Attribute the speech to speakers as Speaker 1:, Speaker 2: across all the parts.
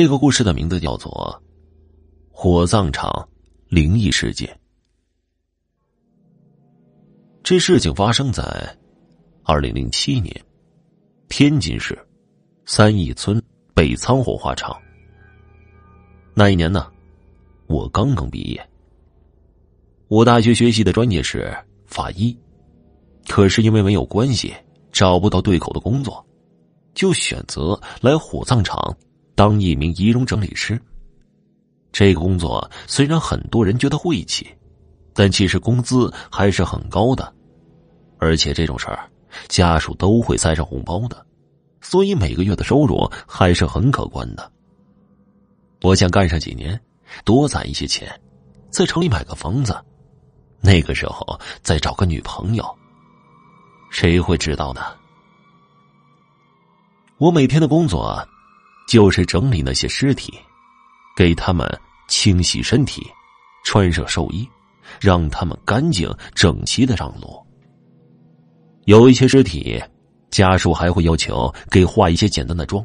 Speaker 1: 这个故事的名字叫做《火葬场灵异事件》。这事情发生在二零零七年，天津市三义村北仓火化场。那一年呢，我刚刚毕业。我大学学习的专业是法医，可是因为没有关系，找不到对口的工作，就选择来火葬场当一名仪容整理师。这个工作虽然很多人觉得晦气，但其实工资还是很高的。而且这种事儿，家属都会塞上红包的，所以每个月的收入还是很可观的。我想干上几年，多攒一些钱，在城里买个房子，那个时候再找个女朋友。谁会知道呢？我每天的工作，就是整理那些尸体，给他们清洗身体，穿上寿衣，让他们干净整齐的上路。有一些尸体，家属还会要求给化一些简单的妆，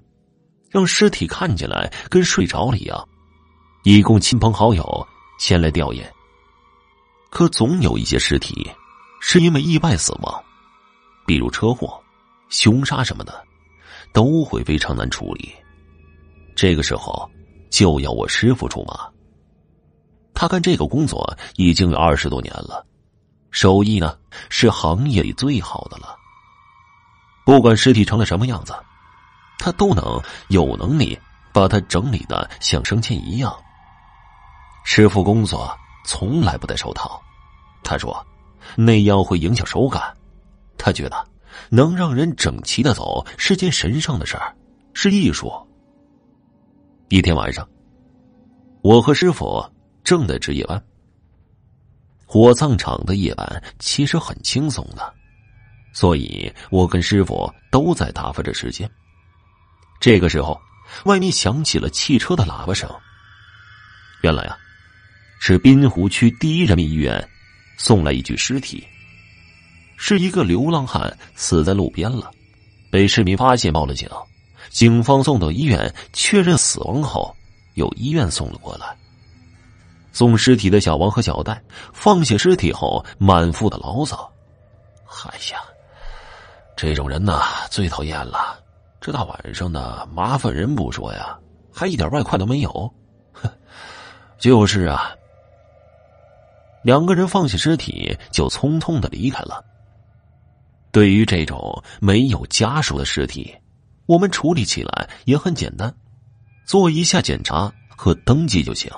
Speaker 1: 让尸体看起来跟睡着了一样，以供亲朋好友前来吊唁。可总有一些尸体是因为意外死亡，比如车祸、凶杀什么的，都会非常难处理。这个时候就要我师傅出马。他干这个工作已经有二十多年了。手艺呢是行业里最好的了。不管尸体成了什么样子，他都能有能力把它整理的像生前一样。师傅工作从来不戴手套，他说那样会影响手感。他觉得能让人整齐的走是件神圣的事儿，是艺术。一天晚上，我和师傅正在值夜班。火葬场的夜晚其实很轻松的，所以我跟师傅都在打发着时间。这个时候，外面响起了汽车的喇叭声。原来啊，是滨湖区第一人民医院送来一具尸体，是一个流浪汉死在路边了，被市民发现报了警，警方送到医院确认死亡后，由医院送了过来。送尸体的小王和小戴放下尸体后，满腹的牢骚：“哎呀，这种人呐，最讨厌了！这大晚上的，麻烦人不说呀，还一点外快都没有。”“哼，就是啊。”两个人放下尸体，就匆匆的离开了。对于这种没有家属的尸体，我们处理起来也很简单，做一下检查和登记就行。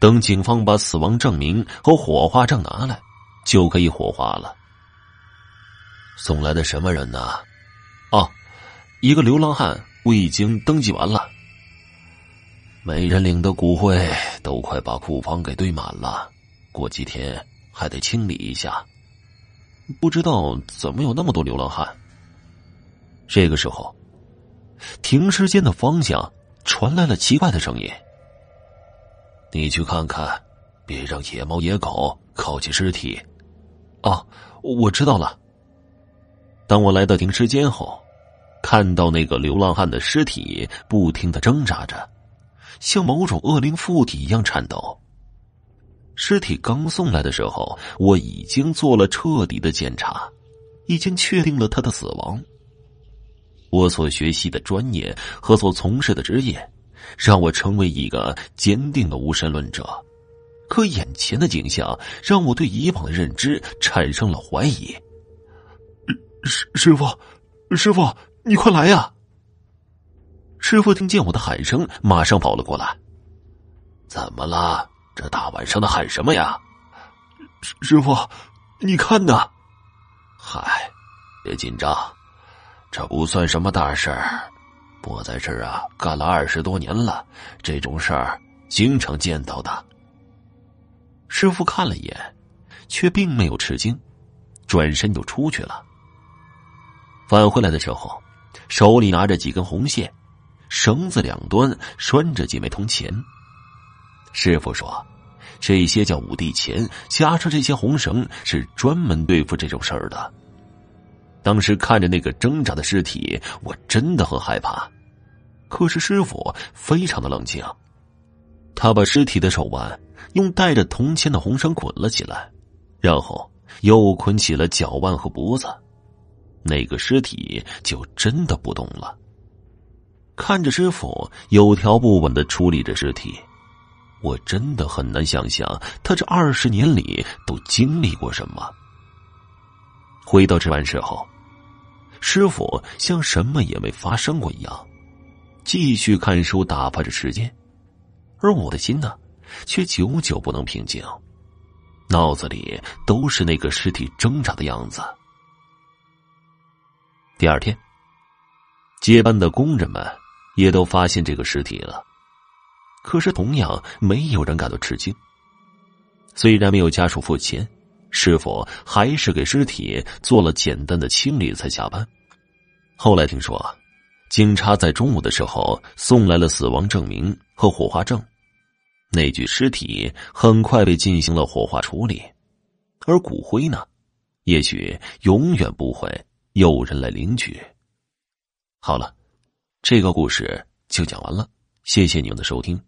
Speaker 1: 等警方把死亡证明和火化证拿来，就可以火化了。送来的什么人呢？哦，一个流浪汉，我已经登记完了。没人领的骨灰都快把库房给堆满了，过几天还得清理一下。不知道怎么有那么多流浪汉。这个时候，停尸间的方向传来了奇怪的声音。你去看看，别让野猫野狗靠近尸体。哦，我知道了。当我来到停尸间后，看到那个流浪汉的尸体不停的挣扎着，像某种恶灵附体一样颤抖。尸体刚送来的时候，我已经做了彻底的检查，已经确定了他的死亡。我所学习的专业和所从事的职业。让我成为一个坚定的无神论者，可眼前的景象让我对以往的认知产生了怀疑。师师傅，师傅，你快来呀！师傅听见我的喊声，马上跑了过来。怎么了？这大晚上的喊什么呀？师师傅，你看呢！嗨，别紧张，这不算什么大事儿。我在这儿啊，干了二十多年了，这种事儿经常见到的。师傅看了一眼，却并没有吃惊，转身就出去了。返回来的时候，手里拿着几根红线，绳子两端拴着几枚铜钱。师傅说：“这些叫五帝钱，加上这些红绳，是专门对付这种事儿的。”当时看着那个挣扎的尸体，我真的很害怕。可是师傅非常的冷静，他把尸体的手腕用带着铜签的红绳捆了起来，然后又捆起了脚腕和脖子，那个尸体就真的不动了。看着师傅有条不紊的处理着尸体，我真的很难想象他这二十年里都经历过什么。回到值班室后，师傅像什么也没发生过一样，继续看书打发着时间，而我的心呢，却久久不能平静，脑子里都是那个尸体挣扎的样子。第二天，接班的工人们。也都发现这个尸体了，可是同样没有人感到吃惊。虽然没有家属付钱，师傅还是给尸体做了简单的清理才下班。后来听说，警察在中午的时候送来了死亡证明和火化证，那具尸体很快被进行了火化处理，而骨灰呢，也许永远不会有人来领取。好了。这个故事就讲完了，谢谢你们的收听。